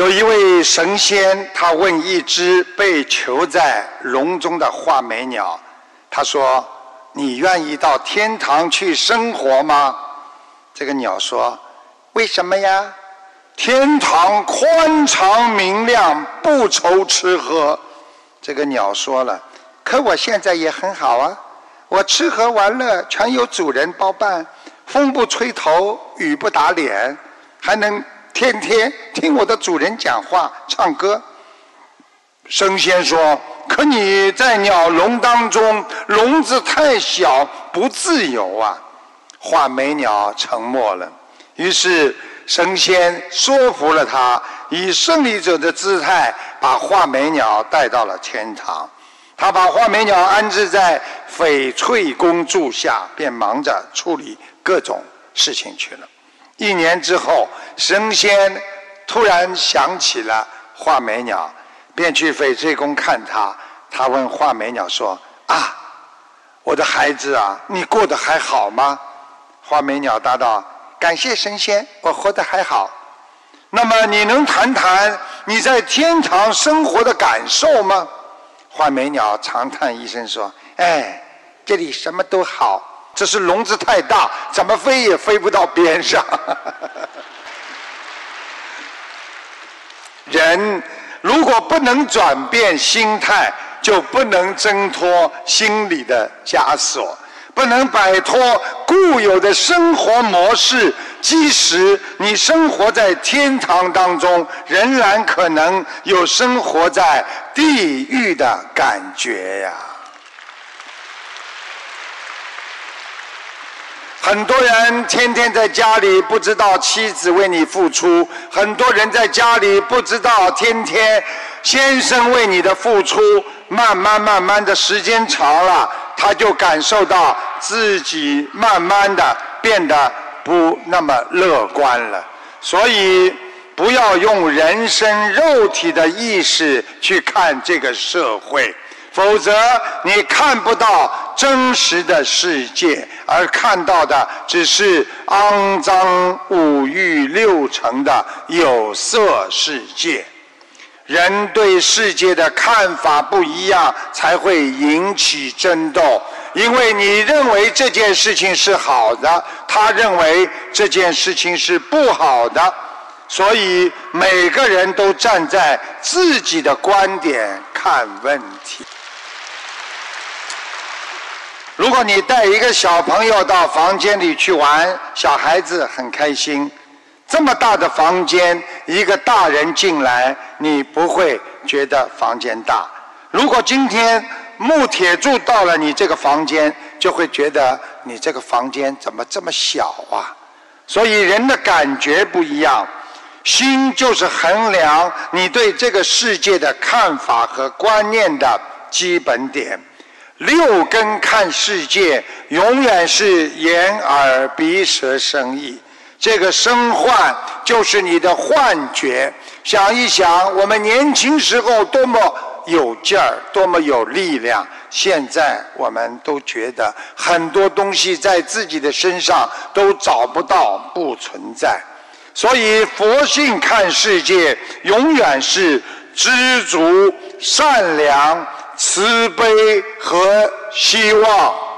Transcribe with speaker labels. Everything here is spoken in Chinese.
Speaker 1: 有一位神仙，他问一只被囚在笼中的画眉鸟，他说：“你愿意到天堂去生活吗？”这个鸟说：“为什么呀？天堂宽敞明亮，不愁吃喝。”这个鸟说了：“可我现在也很好啊，我吃喝玩乐全有主人包办，风不吹头，雨不打脸，还能。”天天听我的主人讲话、唱歌。神仙说：“可你在鸟笼当中，笼子太小，不自由啊。”画眉鸟沉默了。于是神仙说服了他，以胜利者的姿态把画眉鸟带到了天堂。他把画眉鸟安置在翡翠宫住下，便忙着处理各种事情去了。一年之后，神仙突然想起了画眉鸟，便去翡翠宫看他。他问画眉鸟说：“啊，我的孩子啊，你过得还好吗？”画眉鸟答道：“感谢神仙，我活得还好。”那么你能谈谈你在天堂生活的感受吗？画眉鸟长叹一声说：“哎，这里什么都好。”只是笼子太大，怎么飞也飞不到边上。人如果不能转变心态，就不能挣脱心理的枷锁，不能摆脱固有的生活模式。即使你生活在天堂当中，仍然可能有生活在地狱的感觉呀。很多人天天在家里不知道妻子为你付出，很多人在家里不知道天天先生为你的付出，慢慢慢慢的时间长了，他就感受到自己慢慢的变得不那么乐观了。所以不要用人身肉体的意识去看这个社会。否则，你看不到真实的世界，而看到的只是肮脏五欲六尘的有色世界。人对世界的看法不一样，才会引起争斗。因为你认为这件事情是好的，他认为这件事情是不好的，所以每个人都站在自己的观点看问题。如果你带一个小朋友到房间里去玩，小孩子很开心。这么大的房间，一个大人进来，你不会觉得房间大。如果今天木铁柱到了你这个房间，就会觉得你这个房间怎么这么小啊？所以人的感觉不一样，心就是衡量你对这个世界的看法和观念的基本点。六根看世界，永远是眼耳鼻舌身意。这个身幻就是你的幻觉。想一想，我们年轻时候多么有劲儿，多么有力量。现在我们都觉得很多东西在自己的身上都找不到，不存在。所以佛性看世界，永远是知足、善良。慈悲和希望。